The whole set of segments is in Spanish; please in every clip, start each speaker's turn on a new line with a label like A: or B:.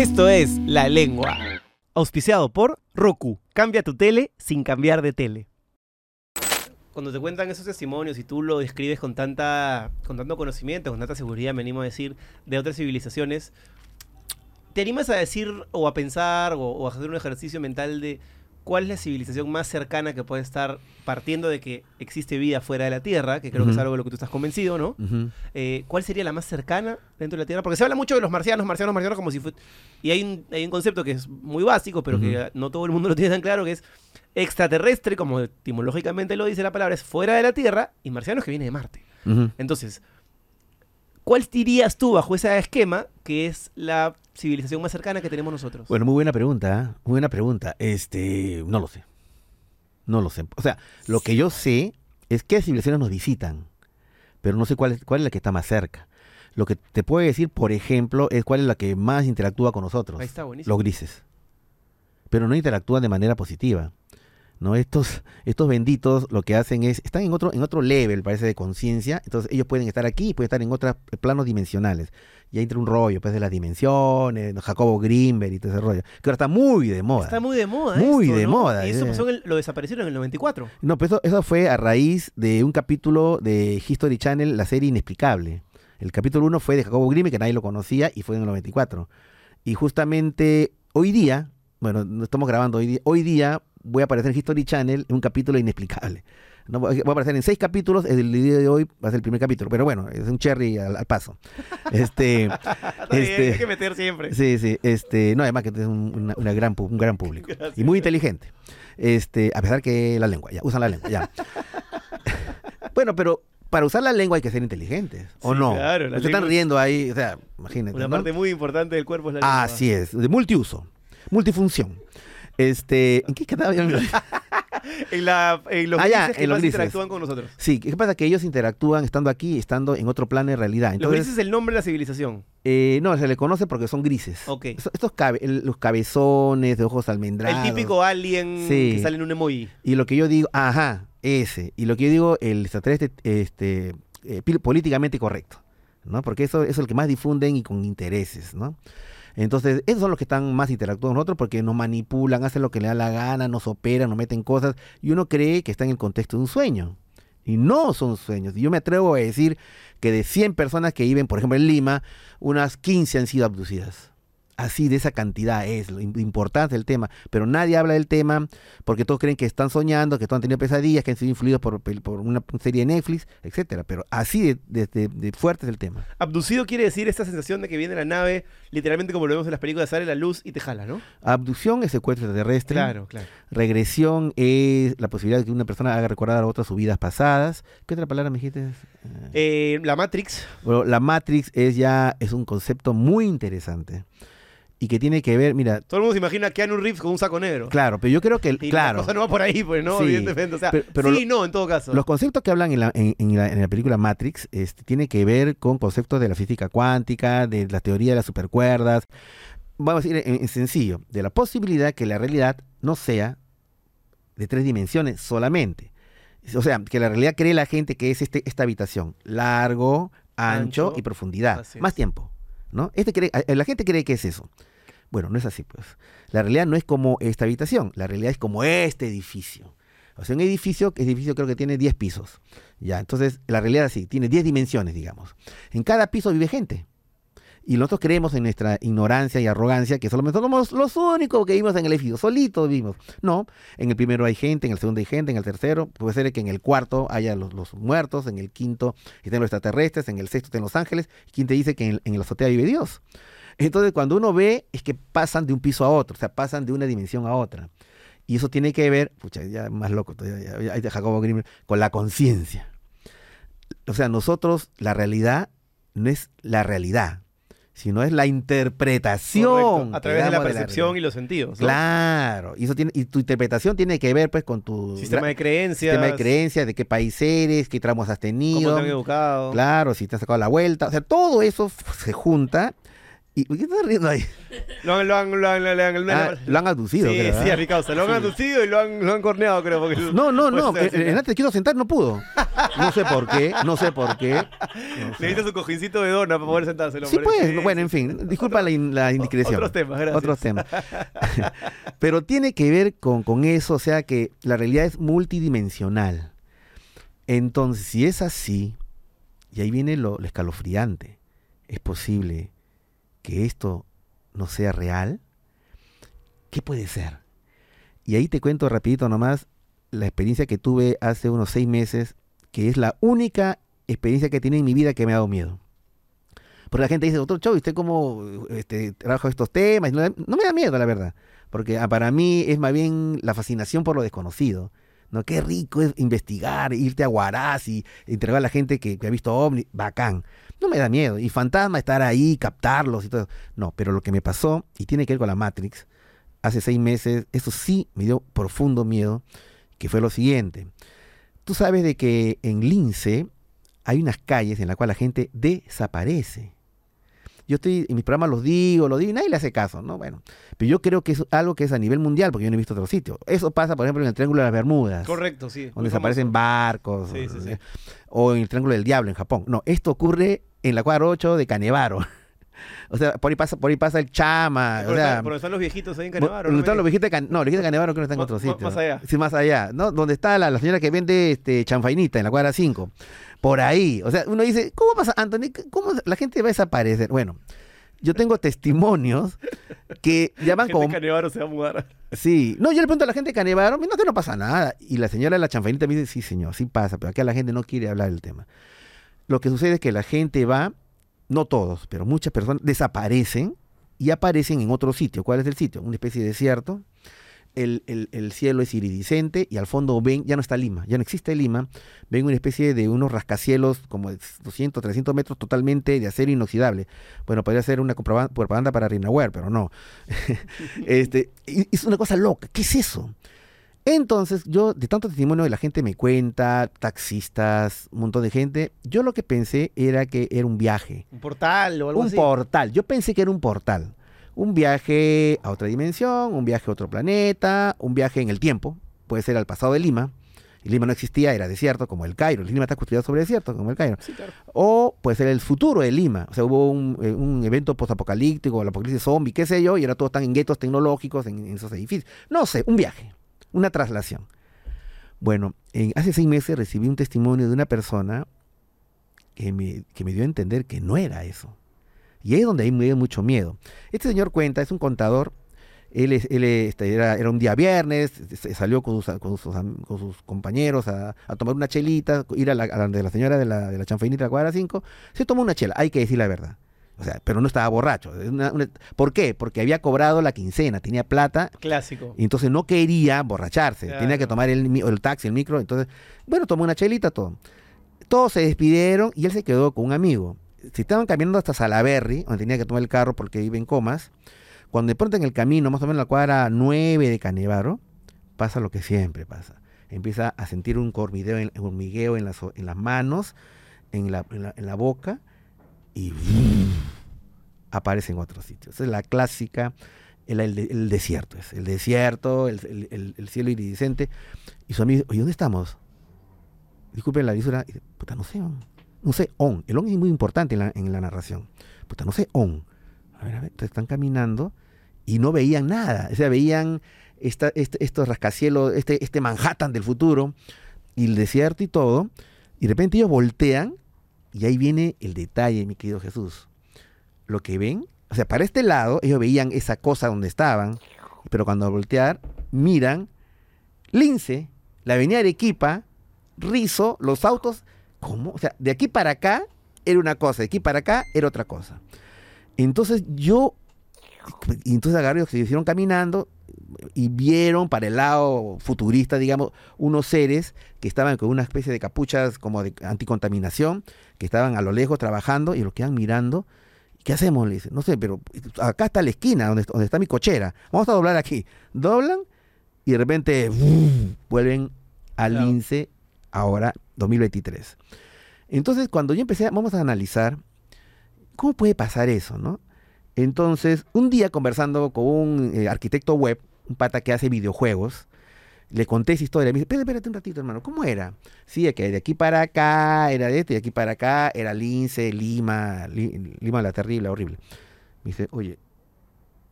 A: Esto es La Lengua. Auspiciado por Roku. Cambia tu tele sin cambiar de tele. Cuando te cuentan esos testimonios y tú lo describes con tanta con tanto conocimiento, con tanta seguridad, me animo a decir, de otras civilizaciones, ¿te animas a decir o a pensar o, o a hacer un ejercicio mental de cuál es la civilización más cercana que puede estar partiendo de que existe vida fuera de la Tierra, que creo que es algo de lo que tú estás convencido, ¿no? Eh, ¿Cuál sería la más cercana dentro de la Tierra? Porque se habla mucho de los marcianos, marcianos, marcianos, como si fuera... Y hay un, hay un concepto que es muy básico, pero que no todo el mundo lo tiene tan claro, que es extraterrestre, como etimológicamente lo dice la palabra, es fuera de la Tierra, y marcianos que viene de Marte. Entonces, ¿cuál dirías tú bajo ese esquema que es la civilización más cercana que tenemos nosotros?
B: Bueno, muy buena pregunta, ¿eh? muy buena pregunta. Este, no lo sé. No lo sé. O sea, lo que yo sé es qué civilizaciones nos visitan, pero no sé cuál es, cuál es la que está más cerca. Lo que te puedo decir, por ejemplo, es cuál es la que más interactúa con nosotros.
A: Ahí está, buenísimo.
B: Los grises. Pero no interactúan de manera positiva. ¿No? Estos, estos benditos lo que hacen es, están en otro, en otro level, parece, de conciencia. Entonces ellos pueden estar aquí y pueden estar en otros planos dimensionales. Y ahí entra un rollo, pues, de las dimensiones. Jacobo Grimberg y todo ese rollo. Que ahora está muy de moda.
A: Está muy de moda.
B: Muy
A: esto,
B: de
A: ¿no?
B: moda,
A: Y eso
B: eh.
A: pasó en el- lo desaparecieron en el 94.
B: No, pero eso, eso fue a raíz de un capítulo de History Channel, la serie Inexplicable. El capítulo 1 fue de Jacobo Grimm, que nadie lo conocía, y fue en el 94. Y justamente hoy día, bueno, no estamos grabando hoy día, hoy día voy a aparecer en History Channel en un capítulo inexplicable. No, voy a aparecer en seis capítulos, el día de hoy va a ser el primer capítulo, pero bueno, es un cherry al, al paso. Este, Este-
A: hay que meter siempre.
B: Sí, sí, este, no, además que es un, una- una gran, un gran público
A: Gracias.
B: y muy inteligente. Este, a pesar que la lengua, ya, usan la lengua, ya. bueno, pero para usar la lengua hay que ser inteligentes, ¿o
A: Sí,
B: no?
A: claro, la
B: Se están riendo ahí, o sea, imagínate.
A: Una
B: ¿no?
A: parte muy importante del cuerpo es la lengua.
B: Así es, de multiuso, multifunción. Este, ¿en qué quedaba?
A: En, la, en los
B: Ah, ya,
A: que
B: en los
A: más
B: grises.
A: interactúan con nosotros.
B: Sí, ¿qué pasa? Que ellos interactúan estando aquí, estando en otro plano de realidad.
A: los
B: Entonces,
A: grises es el nombre de la civilización.
B: eh, no, se le conoce porque son grises.
A: Ok.
B: Estos, estos cabe- el- los cabezones de ojos almendrados.
A: El típico alien
B: Sí.
A: que sale en un emoji.
B: Y lo que yo digo, ajá, ese. Y lo que yo digo, el extraterrestre este, eh, políticamente correcto, ¿no? Porque eso, es el que más difunden y con intereses, ¿no? Entonces, esos son los que están más interactuando con nosotros porque nos manipulan, hacen lo que le da la gana, nos operan, nos meten cosas y uno cree que está en el contexto de un sueño. Y no son sueños. Y yo me atrevo a decir que de 100 personas que viven, por ejemplo, en Lima, unas 15 han sido abducidas. Así de esa cantidad es lo im- importante del tema. Pero nadie habla del tema porque todos creen que están soñando, que todos han tenido pesadillas, que han sido influidos por, una serie de Netflix, etcétera. Pero así de, de- de- de fuerte es el tema.
A: Abducido quiere decir esta sensación de que viene la nave, literalmente como lo vemos en las películas, sale la luz y te jala, ¿no?
B: Abducción es secuestro extraterrestre.
A: Claro, claro.
B: Regresión es la posibilidad de que una persona haga recordar a otras sus vidas pasadas. ¿Qué otra palabra me dijiste? Eh,
A: la Matrix,
B: Bueno, la Matrix es ya es un concepto muy interesante y que tiene que ver, mira,
A: todo el mundo se imagina a Keanu Reeves con un saco negro.
B: claro, pero yo creo que,
A: Y
B: claro,
A: la cosa no va por ahí, pues, ¿no?
B: Sí,
A: Evidentemente. O sea,
B: pero- pero
A: sí no, en todo caso.
B: los conceptos que hablan en la, en, en la, en la película Matrix este, tiene que ver con conceptos de la física cuántica, de la teoría de las supercuerdas, vamos a decir en, en sencillo, de la posibilidad que la realidad no sea de tres dimensiones solamente. O sea, que la realidad cree la gente que es este, esta habitación, largo, ancho,
A: Ancho.
B: y profundidad, más tiempo, ¿no? Este cree- eh, la gente cree que es eso. Bueno, no es así, pues. La realidad no es como esta habitación, la realidad es como este edificio. O sea, un edificio, ese edificio creo que tiene 10 pisos. Ya, entonces la realidad es así, tiene 10 dimensiones, digamos. En cada piso vive gente. Y nosotros creemos en nuestra ignorancia y arrogancia que solamente somos los únicos que vivimos en el edificio, solitos vivimos. No, en el primero hay gente, en el segundo hay gente, en el tercero puede ser que en el cuarto haya los, muertos, en el quinto estén los extraterrestres, en el sexto estén los ángeles, y quien te dice que en, en la azotea vive Dios. Entonces cuando uno ve es que pasan de un piso a otro, o sea, pasan de una dimensión a otra. Y eso tiene que ver, pucha, ya más loco ya- ya- de Jacobo Grimm, con la conciencia. O sea, nosotros, la realidad no es la realidad, sino es la interpretación.
A: Correcto, A través de la percepción y los sentidos. ¿no?
B: Claro, y, eso tiene, y tu interpretación tiene que ver pues con tu
A: Sistema de creencias.
B: sistema de creencias, de qué país eres, qué tramos has
A: Cómo
B: tenido.
A: te han educado.
B: Claro, si te has sacado la vuelta. O sea, todo eso se junta ¿Y por qué estás riendo ahí?
A: Lo han, lo han, lo han, lo han,
B: Ah, lo han abducido,
A: sí,
B: creo,
A: sí, a mi causa. Lo han abducido y lo han, lo han corneado, creo. Porque
B: No, no, no. eh,
A: sí,
B: eh, Renate, quiero sentar, no pudo. No sé por qué, no sé por qué. No sé.
A: Necesita su cojincito de dona para poder sentarse. el
B: Sí, pues, bueno, en fin, disculpa la, in- la indiscreción.
A: Otros temas, gracias.
B: Otros temas. Pero tiene que ver con, con eso, o sea que la realidad es multidimensional. Entonces, si es así, y ahí viene lo, lo escalofriante, ¿es posible que esto no sea real? ¿Qué puede ser? Y ahí te cuento rapidito nomás la experiencia que tuve hace unos seis meses, que es la única experiencia que tiene en mi vida que me ha dado miedo. Porque la gente dice, doctor ¿y ¿usted cómo este, trabaja estos temas? No, no me da miedo, la verdad. Porque ah, para mí es más bien la fascinación por lo desconocido. ¿No? Qué rico es investigar, irte a Huaraz y entregar a la gente que, ha visto ovni. Bacán. No me da miedo. Y fantasma, estar ahí, captarlos y todo. No, pero lo que me pasó, y tiene que ver con la Matrix, hace seis meses, eso sí me dio profundo miedo, que fue lo siguiente. Tú sabes de que en Lince hay unas calles en las cuales la gente desaparece. Yo estoy, en mis programas los digo, lo digo y nadie le hace caso, ¿no? Bueno, pero yo creo que es algo que es a nivel mundial, porque yo no he visto otro sitio. Eso pasa, por ejemplo, en el Triángulo de las Bermudas.
A: Correcto, sí.
B: Donde desaparecen
A: famoso.
B: barcos.
A: Sí, sí, sí.
B: O en el Triángulo del Diablo, en Japón. No, esto ocurre en la cuadra 8 de Canevaro. O sea, por ahí pasa, por ahí pasa el Chama.
A: Por,
B: o sea,
A: por donde están los viejitos ahí en Canevaro. ¿no?
B: están los viejitos de Can- No, los viejitos de Canevaro creo que están en otro sitio.
A: más allá.
B: Sí, más allá, ¿no? Donde está la, la señora que vende este chanfainita en la cuadra 5. Por ahí. O sea, uno dice, ¿cómo pasa, Anthony? ¿Cómo la gente va a desaparecer? Bueno, yo tengo testimonios que llaman como...
A: Canevaro se va a mudar.
B: Sí. No, yo le pregunto a la gente de Canevaro, no, que no pasa nada. Y la señora de la chanfainita me dice, sí, señor, sí pasa, pero acá la gente no quiere hablar del tema. Lo que sucede es que la gente va, no todos, pero muchas personas desaparecen y aparecen en otro sitio. ¿Cuál es el sitio? Una especie de desierto. El, el- el cielo es iridiscente y al fondo ven, ya no está Lima, ya no existe Lima, ven una especie de unos rascacielos como de 200, 300 metros totalmente de acero inoxidable. Bueno, podría ser una propaganda para Rinaware, pero no. este, es una cosa loca, ¿qué es eso? Entonces, yo, de tanto testimonio de la gente me cuenta, taxistas, un montón de gente, yo lo que pensé era que era un viaje,
A: Un portal o algo
B: un
A: así.
B: portal. Yo pensé que era un portal. Un viaje a otra dimensión, un viaje a otro planeta, un viaje en el tiempo. Puede ser al pasado de Lima. Lima no existía, era desierto, como el Cairo. Lima está construido sobre desierto, como el Cairo.
A: Sí, claro.
B: O puede ser el futuro de Lima. O sea, hubo un, eh, un evento postapocalíptico, el apocalipsis zombie, qué sé yo, y ahora todos están en guetos tecnológicos, en, en esos edificios. No sé, un viaje, una traslación. Bueno, en- hace seis meses recibí un testimonio de una persona que me, que me dio a entender que no era eso. Y ahí es donde ahí me dio mucho miedo. Este señor cuenta, es un contador. Él, es- él este, era, un día viernes, salió con sus, compañeros a, tomar una chelita, ir a la, la de la señora de la, de la chanfainita de la cuadra 5. Se tomó una chela, hay que decir la verdad. O sea, pero no estaba borracho. Es una- una- ¿Por qué? Porque había cobrado la quincena, tenía plata
A: Clásico.
B: y entonces no quería borracharse.
A: Claro.
B: Tenía que tomar el, taxi, el micro. Entonces, bueno, tomó una chelita, todo. Todos se despidieron y él se quedó con un amigo. Si estaban caminando hasta Salaberry, donde tenía que tomar el carro porque iba en comas, cuando de pronto en el camino, más o menos en la cuadra 9 de Canevaro, pasa lo que siempre pasa. Empieza a sentir un hormigueo en, hormigueo en, las, o- en las manos, en la, en la- en la boca, y aparece en otros sitios. Esa es la clásica, el, el- el desierto es. El desierto, el, el- el- el cielo iridiscente. Y su amigo, oye, ¿dónde estamos? Disculpen la lisura. Puta, no sé, on. No sé, on. El on es muy importante en la, en la narración. Puta, no sé, on. A ver, a ver, entonces están caminando y no veían nada. O sea, veían esta, este- estos rascacielos, este, este Manhattan del futuro y el desierto y todo. Y de repente ellos voltean y ahí viene el detalle, mi querido Jesús. Lo que ven, o sea, para este lado ellos veían esa cosa donde estaban, pero cuando voltear miran Lince, la avenida Arequipa, Rizo, los autos, ¿cómo? O sea, de aquí para acá era una cosa, de aquí para acá era otra cosa. Entonces yo, y entonces agarré, se hicieron caminando y vieron para el lado futurista, digamos, unos seres que estaban con una especie de capuchas como de anticontaminación, que estaban a lo lejos trabajando y lo quedan mirando. ¿Qué hacemos? Le dice, no sé, pero acá está la esquina donde, donde está mi cochera. Vamos a doblar aquí. Doblan y de repente vuelven al
A: Claro.
B: lince ahora 2023. Entonces, cuando yo empecé, vamos a analizar cómo puede pasar eso, ¿no? Entonces, un día conversando con un eh, arquitecto web, un pata que hace videojuegos, le conté esa historia. Me dice, espérate, espérate un ratito, hermano. ¿Cómo era? Sí, que de aquí para acá era de este, y de aquí para acá era Lince, Lima, Li- Lima la terrible, horrible. Me dice, oye,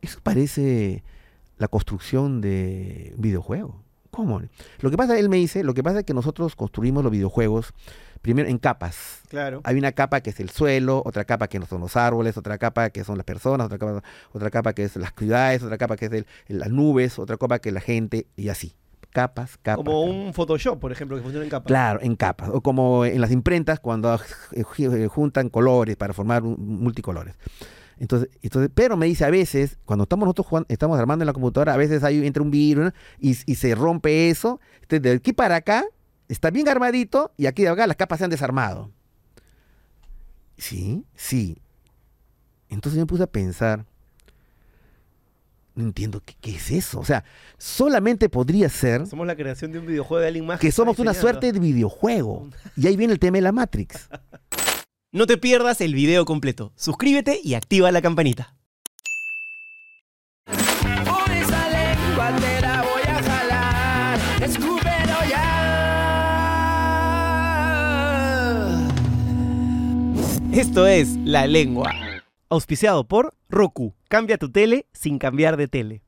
B: eso parece la construcción de un videojuego. ¿Cómo? Lo que pasa, él me dice, lo que pasa es que nosotros construimos los videojuegos primero en capas.
A: Claro.
B: Hay una capa que es el suelo, otra capa que no son los árboles, otra capa que son las personas, otra capa, otra capa que es las ciudades, otra capa que es el- las nubes, otra capa que es la gente y así. Capas, capas.
A: Como
B: capas.
A: un Photoshop, por ejemplo, que funciona en capa.
B: Claro, en capas. O como en las imprentas cuando eh, ju- eh, juntan colores para formar multicolores. Entonces, entonces, pero me dice a veces, cuando estamos nosotros jugando- estamos armando en la computadora, a veces hay entra un virus ¿no? y, y se rompe eso. Entonces, de aquí para acá está bien armadito y aquí de acá las capas se han desarmado. Sí, sí. Entonces yo me puse a pensar, no entiendo qué, qué es eso. O sea, solamente podría ser
A: Somos la creación de un videojuego de alguien más.
B: que somos una suerte de videojuego. Y ahí viene el tema de la Matrix.
A: No te pierdas el video completo. Suscríbete y activa la campanita. Esto es La Lengua. Auspiciado por Roku. Cambia tu tele sin cambiar de tele.